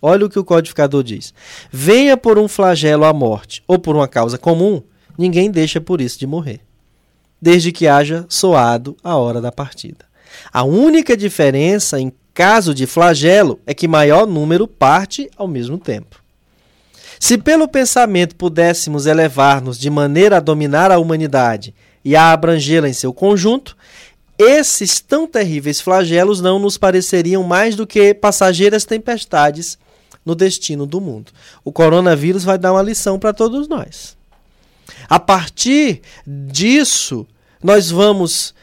Olha o que o codificador diz. Venha por um flagelo a morte ou por uma causa comum, ninguém deixa por isso de morrer, desde que haja soado a hora da partida. A única diferença em caso de flagelo é que maior número parte ao mesmo tempo. Se pelo pensamento pudéssemos elevar-nos de maneira a dominar a humanidade e a abrangê-la em seu conjunto, esses tão terríveis flagelos não nos pareceriam mais do que passageiras tempestades no destino do mundo. O coronavírus vai dar uma lição para todos nós. A partir disso, nós vamos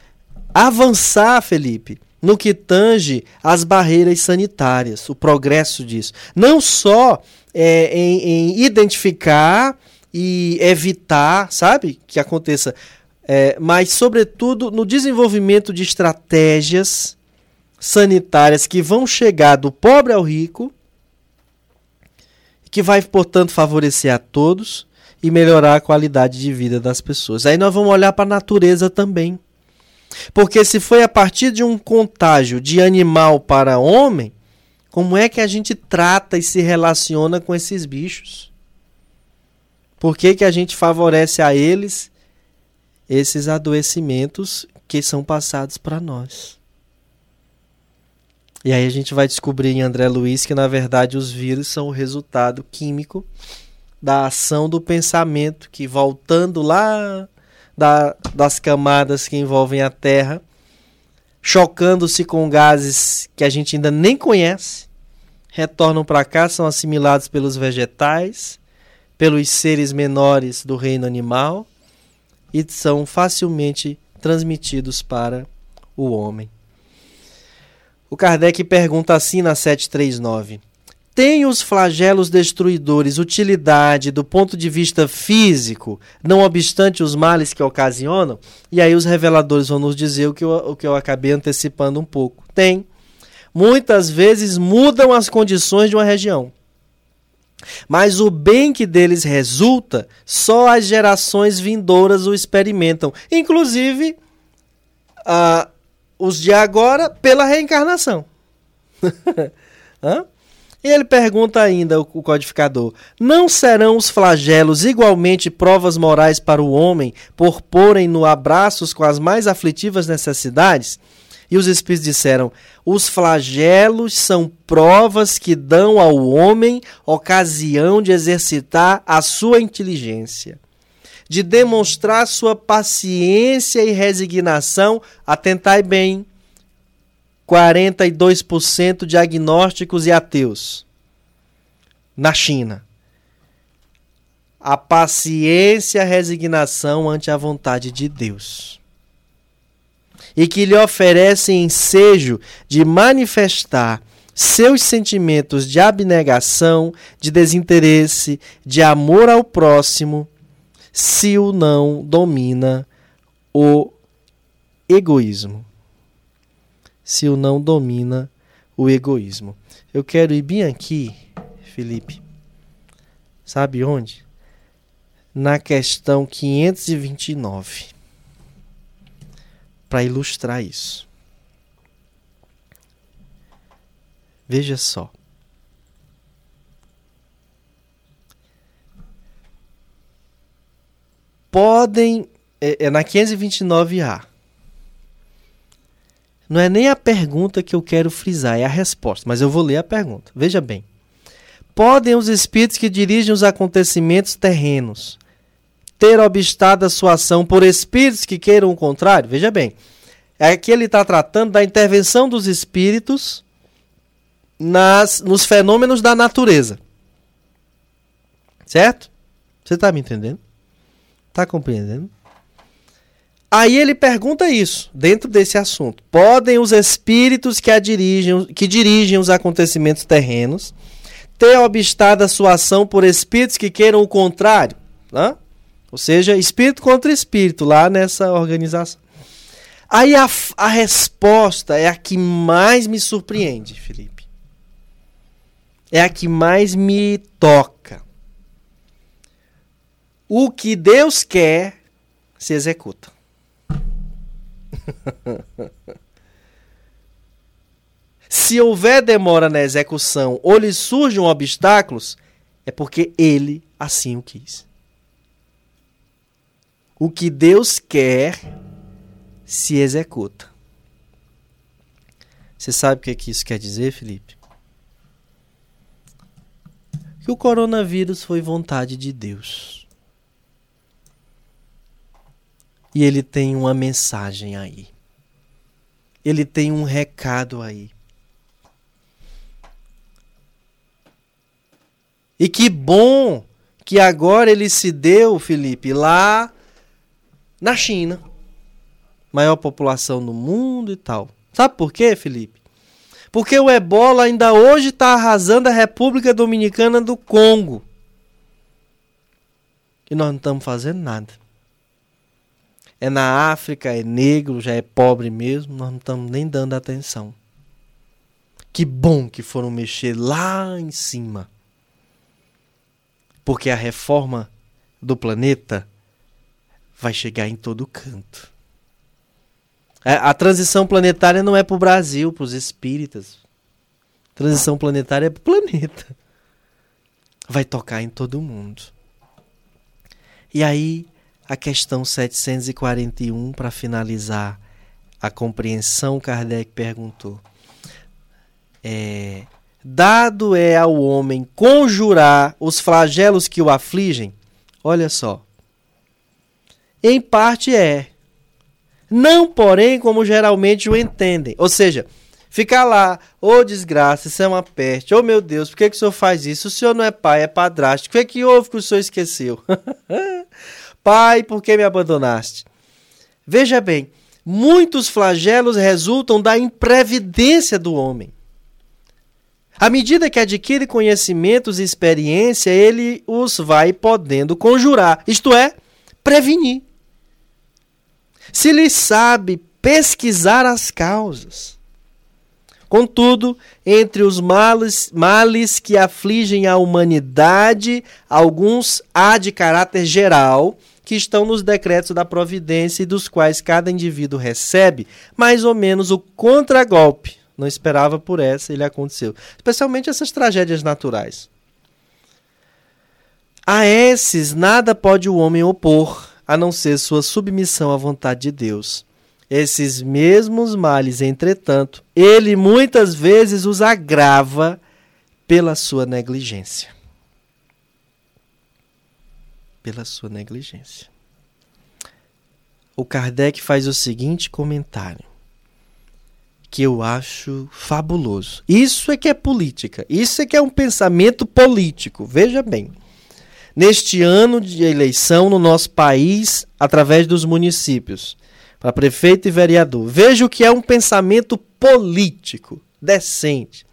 avançar, Felipe, no que tange as barreiras sanitárias, o progresso disso. Não só é, em, em identificar e evitar, sabe, que aconteça, é, mas sobretudo no desenvolvimento de estratégias sanitárias que vão chegar do pobre ao rico, que vai, portanto, favorecer a todos e melhorar a qualidade de vida das pessoas. Aí nós vamos olhar para a natureza também. Porque se foi a partir de um contágio de animal para homem, como é que a gente trata e se relaciona com esses bichos? Por que, que a gente favorece a eles esses adoecimentos que são passados para nós? E aí a gente vai descobrir em André Luiz que na verdade os vírus são o resultado químico da ação do pensamento que voltando lá da, das camadas que envolvem a Terra, chocando-se com gases que a gente ainda nem conhece, retornam para cá, são assimilados pelos vegetais, pelos seres menores do reino animal e são facilmente transmitidos para o homem. O Kardec pergunta assim na 739: Tem os flagelos destruidores utilidade do ponto de vista físico, não obstante os males que ocasionam? E aí os reveladores vão nos dizer o que eu, o que eu acabei antecipando um pouco. Tem. Muitas vezes mudam as condições de uma região. Mas o bem que deles resulta, só as gerações vindouras o experimentam. Inclusive, a os de agora pela reencarnação. e ele pergunta ainda, o, codificador: Não serão os flagelos igualmente provas morais para o homem por porem-no abraços com as mais aflitivas necessidades? E os espíritos disseram: Os flagelos são provas que dão ao homem ocasião de exercitar a sua inteligência de demonstrar sua paciência e resignação, atentai bem, 42% de agnósticos e ateus na China. A paciência e a resignação ante a vontade de Deus. E que lhe oferece ensejo de manifestar seus sentimentos de abnegação, de desinteresse, de amor ao próximo se o não domina o egoísmo. Se o não domina o egoísmo. Eu quero ir bem aqui, Felipe. Sabe onde? Na questão 529. Para ilustrar isso. Veja só. Podem. É, é na 529A. Não é nem a pergunta que eu quero frisar, é a resposta, mas eu vou ler a pergunta. Veja bem. Podem os espíritos que dirigem os acontecimentos terrenos ter obstado a sua ação por espíritos que queiram o contrário? Veja bem. Aqui ele está tratando da intervenção dos espíritos nas, nos fenômenos da natureza. Certo? Você está me entendendo? Tá compreendendo? Aí ele pergunta isso, dentro desse assunto. Podem os espíritos que, a dirigem, que dirigem os acontecimentos terrenos ter obstado a sua ação por espíritos que queiram o contrário? Né? Ou seja, espírito contra espírito lá nessa organização. Aí a, a resposta é a que mais me surpreende, Felipe. É a que mais me toca. O que Deus quer se executa. se houver demora na execução ou lhe surjam obstáculos, é porque ele assim o quis. O que Deus quer se executa. Você sabe o que, é que isso quer dizer, Felipe? Que o coronavírus foi vontade de Deus. E ele tem uma mensagem aí. Ele tem um recado aí. E que bom que agora ele se deu, Felipe, lá na China. Maior população do mundo e tal. Sabe por quê, Felipe? Porque o ebola ainda hoje está arrasando a República Dominicana do Congo. E nós não estamos fazendo nada. É na África, é negro, já é pobre mesmo, nós não estamos nem dando atenção. Que bom que foram mexer lá em cima. Porque a reforma do planeta vai chegar em todo canto. A, é, a transição planetária não é para o Brasil, para os espíritas. Transição planetária é para o planeta. Vai tocar em todo mundo. E aí, a questão 741, para finalizar a compreensão, Kardec perguntou: é, Dado é ao homem conjurar os flagelos que o afligem? Olha só. Em parte é. Não, porém, como geralmente o entendem. Ou seja, ficar lá, ô oh, desgraça, isso é uma peste. Oh meu Deus, por que, que o senhor faz isso? O senhor não é pai, é padrasto. O que, é que houve que o senhor esqueceu? pai, por que me abandonaste? Veja bem, muitos flagelos resultam da imprevidência do homem. À medida que adquire conhecimentos e experiência, ele os vai podendo conjurar, isto é, prevenir. Se lhe sabe pesquisar as causas. Contudo, entre os males, males que afligem a humanidade, alguns há de caráter geral, que estão nos decretos da providência e dos quais cada indivíduo recebe mais ou menos o contragolpe não esperava por essa, ele aconteceu. Especialmente essas tragédias naturais. A esses nada pode o homem opor, a não ser sua submissão à vontade de Deus. Esses mesmos males, entretanto, ele muitas vezes os agrava pela sua negligência. Pela sua negligência. O Kardec faz o seguinte comentário: que eu acho fabuloso. Isso é que é política. Isso é que é um pensamento político. Veja bem. Neste ano de eleição no nosso país, através dos municípios, para prefeito e vereador, veja o que é um pensamento político, decente.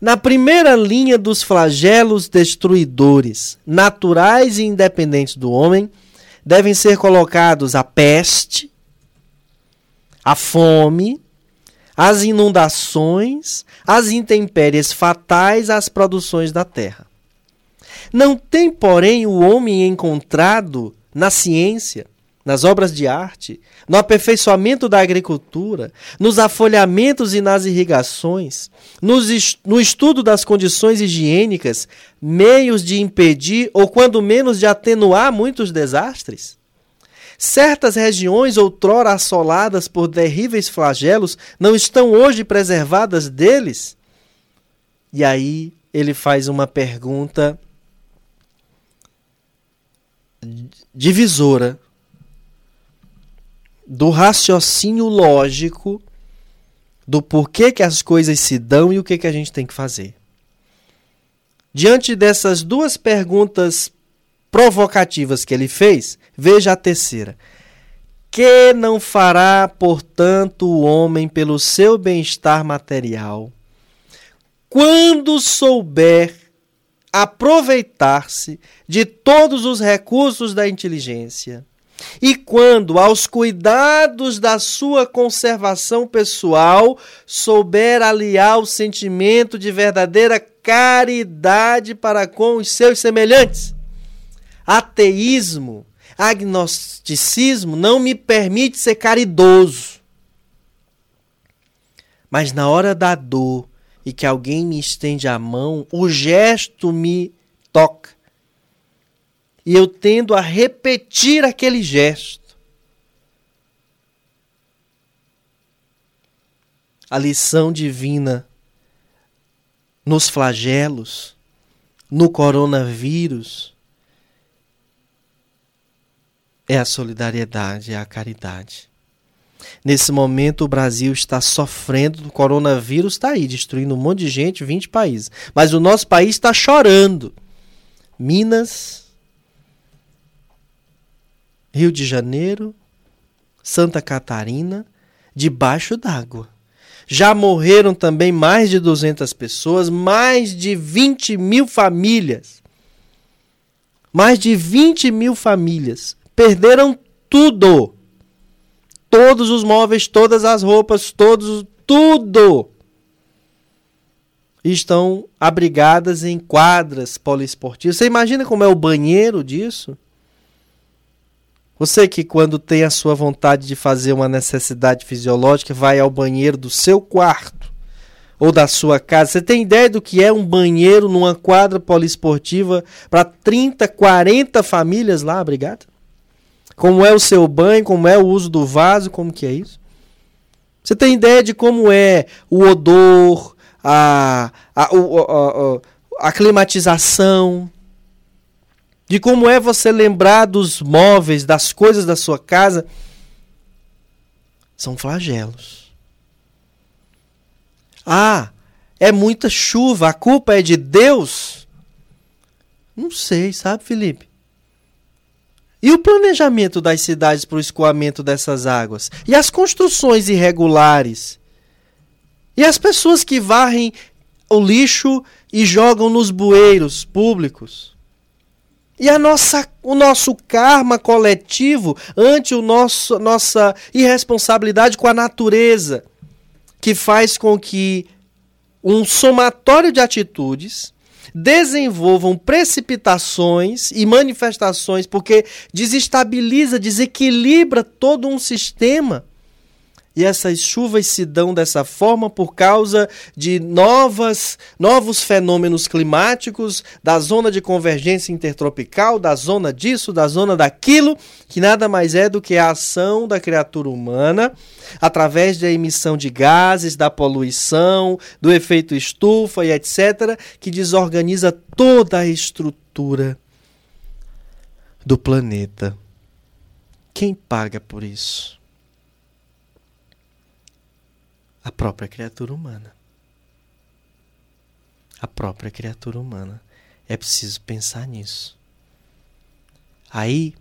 Na primeira linha dos flagelos destruidores, naturais e independentes do homem, devem ser colocados a peste, a fome, as inundações, as intempéries fatais às produções da terra. Não tem, porém, o homem encontrado na ciência, nas obras de arte, no aperfeiçoamento da agricultura, nos afolhamentos e nas irrigações, nos, no estudo das condições higiênicas, meios de impedir ou, quando menos, de atenuar muitos desastres? Certas regiões, outrora assoladas por terríveis flagelos, não estão hoje preservadas deles? E aí ele faz uma pergunta divisora do raciocínio lógico do porquê que as coisas se dão e o que, que a gente tem que fazer. Diante dessas duas perguntas provocativas que ele fez, veja a terceira. Que não fará, portanto, o homem pelo seu bem-estar material, quando souber aproveitar-se de todos os recursos da inteligência, e quando aos cuidados da sua conservação pessoal souber aliar o sentimento de verdadeira caridade para com os seus semelhantes ateísmo, agnosticismo não me permite ser caridoso. Mas na hora da dor e que alguém me estende a mão, o gesto me toca. E eu tendo a repetir aquele gesto. A lição divina nos flagelos, no coronavírus, é a solidariedade, é a caridade. Nesse momento, o Brasil está sofrendo, o coronavírus está aí, destruindo um monte de gente, 20 países. Mas o nosso país está chorando. Minas, Rio de Janeiro, Santa Catarina, debaixo d'água. Já morreram também mais de 200 pessoas, mais de 20 mil famílias Mais de 20 mil famílias perderam tudo. Todos os móveis, todas as roupas, todos, tudo. Estão abrigadas em quadras poliesportivas. Você imagina como é o banheiro disso? Você que quando tem a sua vontade de fazer uma necessidade fisiológica, vai ao banheiro do seu quarto ou da sua casa. Você tem ideia do que é um banheiro numa quadra poliesportiva para 30, 40 famílias lá, obrigado? Como é o seu banho, como é o uso do vaso, como que é isso? Você tem ideia de como é o odor, a, a, a, a, a climatização, de como é você lembrar dos móveis, das coisas da sua casa, são flagelos. Ah, é muita chuva, a culpa é de Deus? Não sei, sabe, Felipe? E o planejamento das cidades para o escoamento dessas águas? E as construções irregulares? E as pessoas que varrem o lixo e jogam nos bueiros públicos? E a nossa, o nosso karma coletivo ante o nosso, nossa irresponsabilidade com a natureza, que faz com que um somatório de atitudes desenvolvam precipitações e manifestações, porque desestabiliza, desequilibra todo um sistema e essas chuvas se dão dessa forma por causa de novas, novos fenômenos climáticos, da zona de convergência intertropical, da zona disso, da zona daquilo, que nada mais é do que a ação da criatura humana através da emissão de gases, da poluição, do efeito estufa e etc., que desorganiza toda a estrutura do planeta. Quem paga por isso? A própria criatura humana. A própria criatura humana. É preciso pensar nisso. Aí,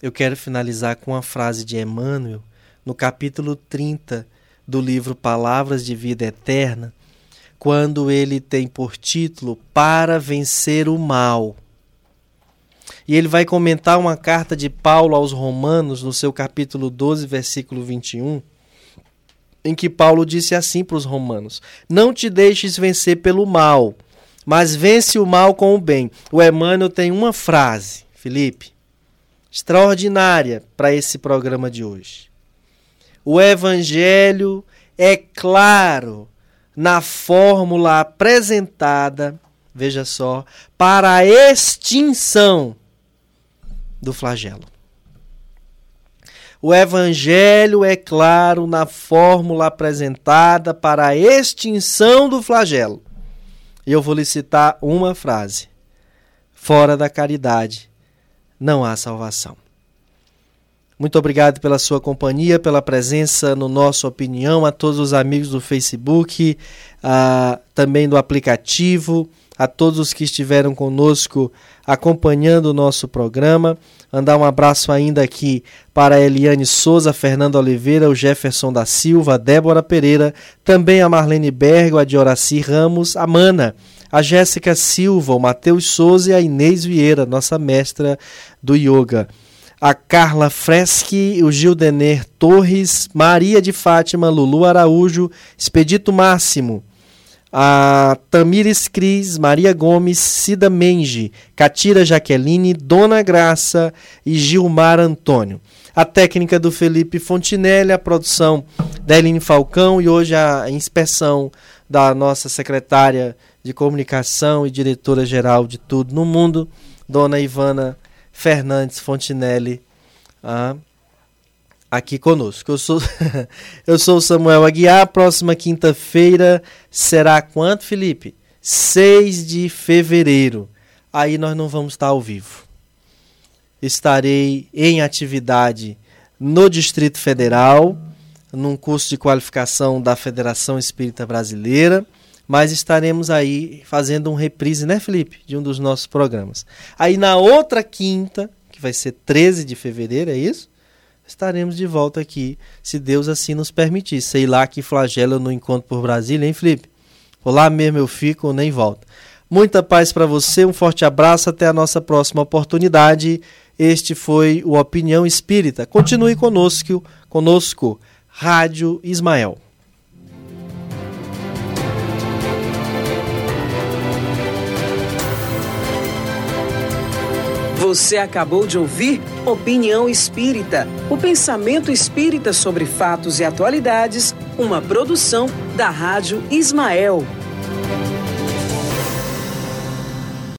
eu quero finalizar com uma frase de Emmanuel, no capítulo 30 do livro Palavras de Vida Eterna, quando ele tem por título Para Vencer o Mal. E ele vai comentar uma carta de Paulo aos Romanos, no seu capítulo 12, versículo 21 em que Paulo disse assim para os romanos: Não te deixes vencer pelo mal, mas vence o mal com o bem. O Emmanuel tem uma frase, Felipe, extraordinária para esse programa de hoje. O Evangelho é claro na fórmula apresentada, veja só, para a extinção do flagelo. O Evangelho é claro na fórmula apresentada para a extinção do flagelo. E eu vou lhe citar uma frase: Fora da caridade não há salvação. Muito obrigado pela sua companhia, pela presença no nosso opinião, a todos os amigos do Facebook, uh, também do aplicativo, a todos os que estiveram conosco acompanhando o nosso programa. Mandar um abraço ainda aqui para a Eliane Souza, Fernando Oliveira, o Jefferson da Silva, a Débora Pereira, também a Marlene Bergo, a Dioraci Ramos, a Mana, a Jéssica Silva, o Matheus Souza e a Inês Vieira, nossa mestra do yoga. A Carla Freschi, o Gildener Torres, Maria de Fátima, Lulu Araújo, Expedito Máximo, a Tamires Cris, Maria Gomes, Cida Menge, Catira Jaqueline, Dona Graça e Gilmar Antônio. A técnica do Felipe Fontinelli, a produção da Eline Falcão e hoje a inspeção da nossa secretária de comunicação e diretora-geral de tudo no mundo, Dona Ivana Fernandes Fontinelli. Ah, aqui conosco. Eu sou, eu sou Samuel Aguiar. Próxima quinta-feira será quanto, Felipe? 6 de fevereiro. Aí nós não vamos estar ao vivo. Estarei em atividade no Distrito Federal, num curso de qualificação da Federação Espírita Brasileira, mas estaremos aí fazendo um reprise, né, Felipe, de um dos nossos programas. Aí na outra quinta, que vai ser 13 de fevereiro, é isso? estaremos de volta aqui, se Deus assim nos permitir. Sei lá que flagelo não encontro por Brasília, hein, Felipe? Por lá mesmo eu fico ou nem volto. Muita paz para você, um forte abraço, até a nossa próxima oportunidade. Este foi o Opinião Espírita. Continue conosco, conosco, Rádio Ismael. Você acabou de ouvir Opinião Espírita, o pensamento espírita sobre fatos e atualidades, uma produção da Rádio Ismael.